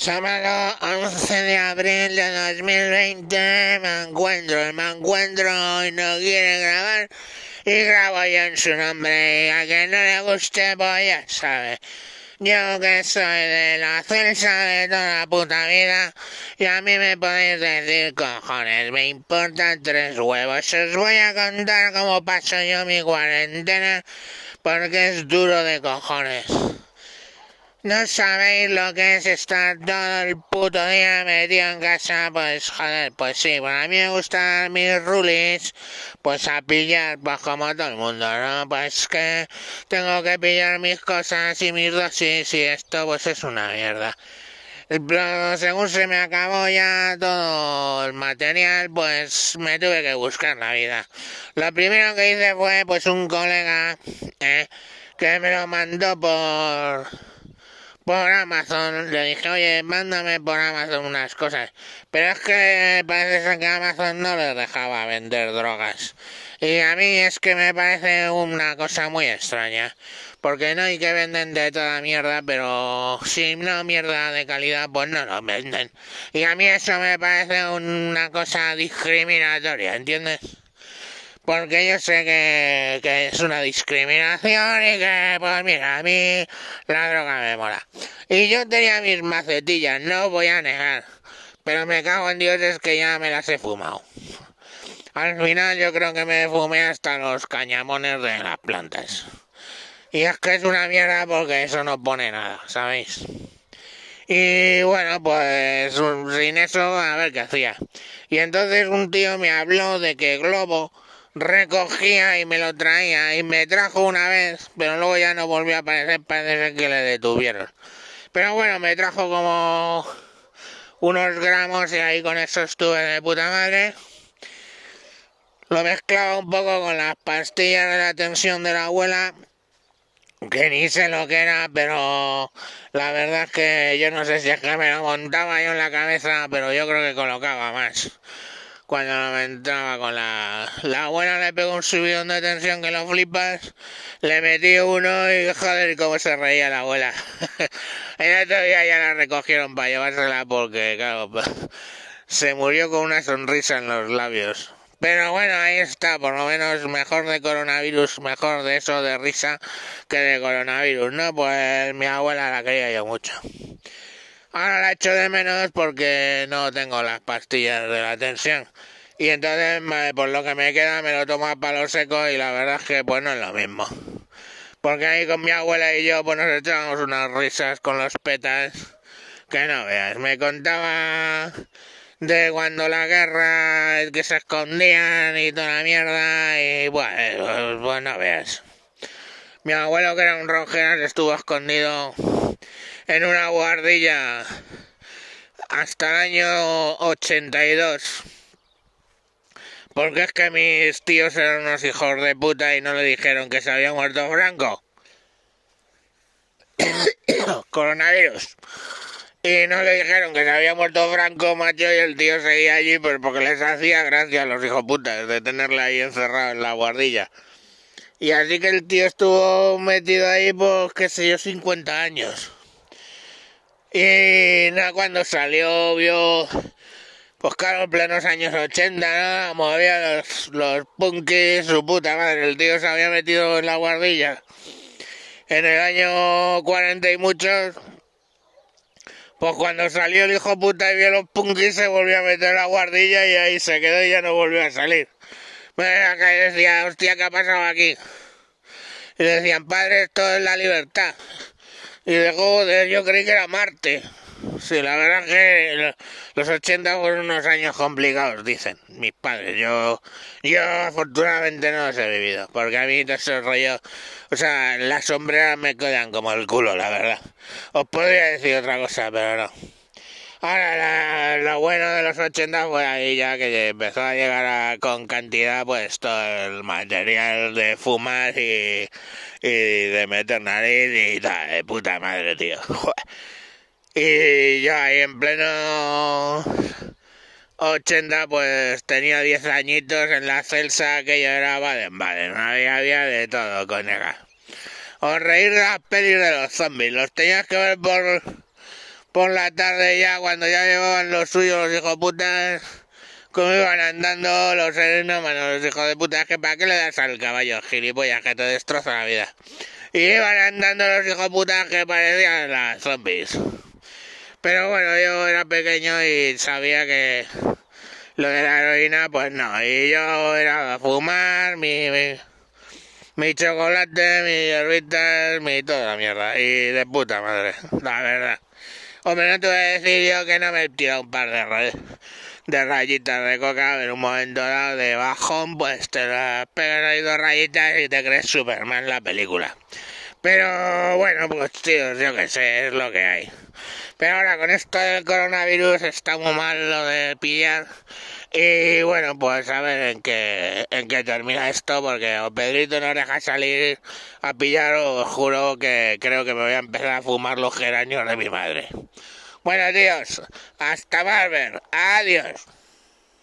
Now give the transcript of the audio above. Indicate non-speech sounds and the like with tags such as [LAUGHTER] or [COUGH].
Sábado 11 de abril de 2020 me encuentro, me encuentro y no quiere grabar y grabo yo en su nombre y a quien no le guste pues ya sabe. Yo que soy de la celsa de toda la puta vida y a mí me podéis decir cojones, me importan tres huevos. Os voy a contar cómo paso yo mi cuarentena porque es duro de cojones. No sabéis lo que es estar todo el puto día metido en casa, pues joder, pues sí, pues a mí me gustan mis rulis, pues a pillar, pues como todo el mundo, ¿no? Pues que tengo que pillar mis cosas y mis dosis y esto pues es una mierda. Pero según se me acabó ya todo el material, pues me tuve que buscar la vida. Lo primero que hice fue pues un colega eh, que me lo mandó por por Amazon. Le dije, oye, mándame por Amazon unas cosas. Pero es que parece que Amazon no les dejaba vender drogas. Y a mí es que me parece una cosa muy extraña. Porque no hay que venden de toda mierda, pero si no mierda de calidad, pues no lo venden. Y a mí eso me parece una cosa discriminatoria, ¿entiendes? Porque yo sé que, que, es una discriminación y que, pues mira, a mí la droga me mola. Y yo tenía mis macetillas, no voy a negar, pero me cago en Dios es que ya me las he fumado. Al final yo creo que me fumé hasta los cañamones de las plantas. Y es que es una mierda porque eso no pone nada, ¿sabéis? Y bueno, pues sin eso, a ver qué hacía. Y entonces un tío me habló de que Globo recogía y me lo traía y me trajo una vez, pero luego ya no volvió a aparecer, parece que le detuvieron. Pero bueno, me trajo como unos gramos y ahí con eso estuve de puta madre. Lo mezclaba un poco con las pastillas de la tensión de la abuela, que ni sé lo que era, pero la verdad es que yo no sé si es que me lo montaba yo en la cabeza, pero yo creo que colocaba más cuando me entraba con la... La abuela le pegó un subidón de tensión que lo flipas, le metí uno y joder, cómo se reía la abuela. [LAUGHS] El otro día ya la recogieron para llevársela porque, claro, [LAUGHS] se murió con una sonrisa en los labios. Pero bueno, ahí está, por lo menos mejor de coronavirus, mejor de eso de risa que de coronavirus, ¿no? Pues mi abuela la quería yo mucho. Ahora la echo de menos porque no tengo las pastillas de la tensión. Y entonces, por lo que me queda, me lo tomo a palo seco y la verdad es que pues no es lo mismo. Porque ahí con mi abuela y yo pues nos echábamos unas risas con los petas que no veas. Me contaba de cuando la guerra, que se escondían y toda la mierda y bueno, pues no veas. Mi abuelo que era un rojeras estuvo escondido en una guardilla hasta el año 82. Porque es que mis tíos eran unos hijos de puta y no le dijeron que se había muerto Franco. [COUGHS] Coronavirus. Y no le dijeron que se había muerto Franco, macho, y el tío seguía allí pues porque les hacía gracia a los hijos putas de tenerle ahí encerrado en la guardilla. Y así que el tío estuvo metido ahí, pues, qué sé yo, 50 años. Y nada, cuando salió, vio, pues claro, en plenos años 80, ¿no? Movía los, los punkis, su puta madre. El tío se había metido en la guardilla en el año 40 y muchos. Pues cuando salió el hijo puta y vio los punkis, se volvió a meter en la guardilla y ahí se quedó y ya no volvió a salir. Me decía, hostia, ¿qué ha pasado aquí? Y decían, padre, esto es la libertad. Y luego yo creí que era Marte. Sí, la verdad que los 80 fueron unos años complicados, dicen mis padres. Yo, yo afortunadamente no los he vivido, porque a mí todo ese rollo, o sea, las sombreras me quedan como el culo, la verdad. Os podría decir otra cosa, pero no. Ahora, lo bueno de los 80 fue ahí ya que empezó a llegar con cantidad, pues todo el material de fumar y, y de meter nariz y tal, de puta madre, tío. Y yo ahí en pleno 80, pues tenía 10 añitos en la celsa que yo era Baden-Baden, había, había de todo, coñaga. Os reír de las pelis de los zombies, los tenías que ver por por la tarde ya, cuando ya llevaban los suyos los hijos putas, como iban andando los serenómanos, los hijos de puta, que para qué le das al caballo, gilipollas, que te destroza la vida. Y iban andando los hijos putas que parecían las zombies. Pero bueno, yo era pequeño y sabía que lo de la heroína, pues no. Y yo era a fumar, mi, mi, mi chocolate, mis hierbitas, mi toda la mierda. Y de puta madre, la verdad. Hombre, no te voy que no me he tirado un par de, de rayitas de coca en un momento dado de bajón, pues te las pegas ahí dos rayitas y te crees Superman la película. Pero bueno, pues tío, yo que sé, es lo que hay. Pero ahora con esto del coronavirus está muy mal lo de pillar. Y bueno, pues a ver en qué, en qué termina esto, porque o Pedrito no deja salir a pillar, os juro que creo que me voy a empezar a fumar los geranios de mi madre. Bueno, tíos, hasta Barber. Adiós.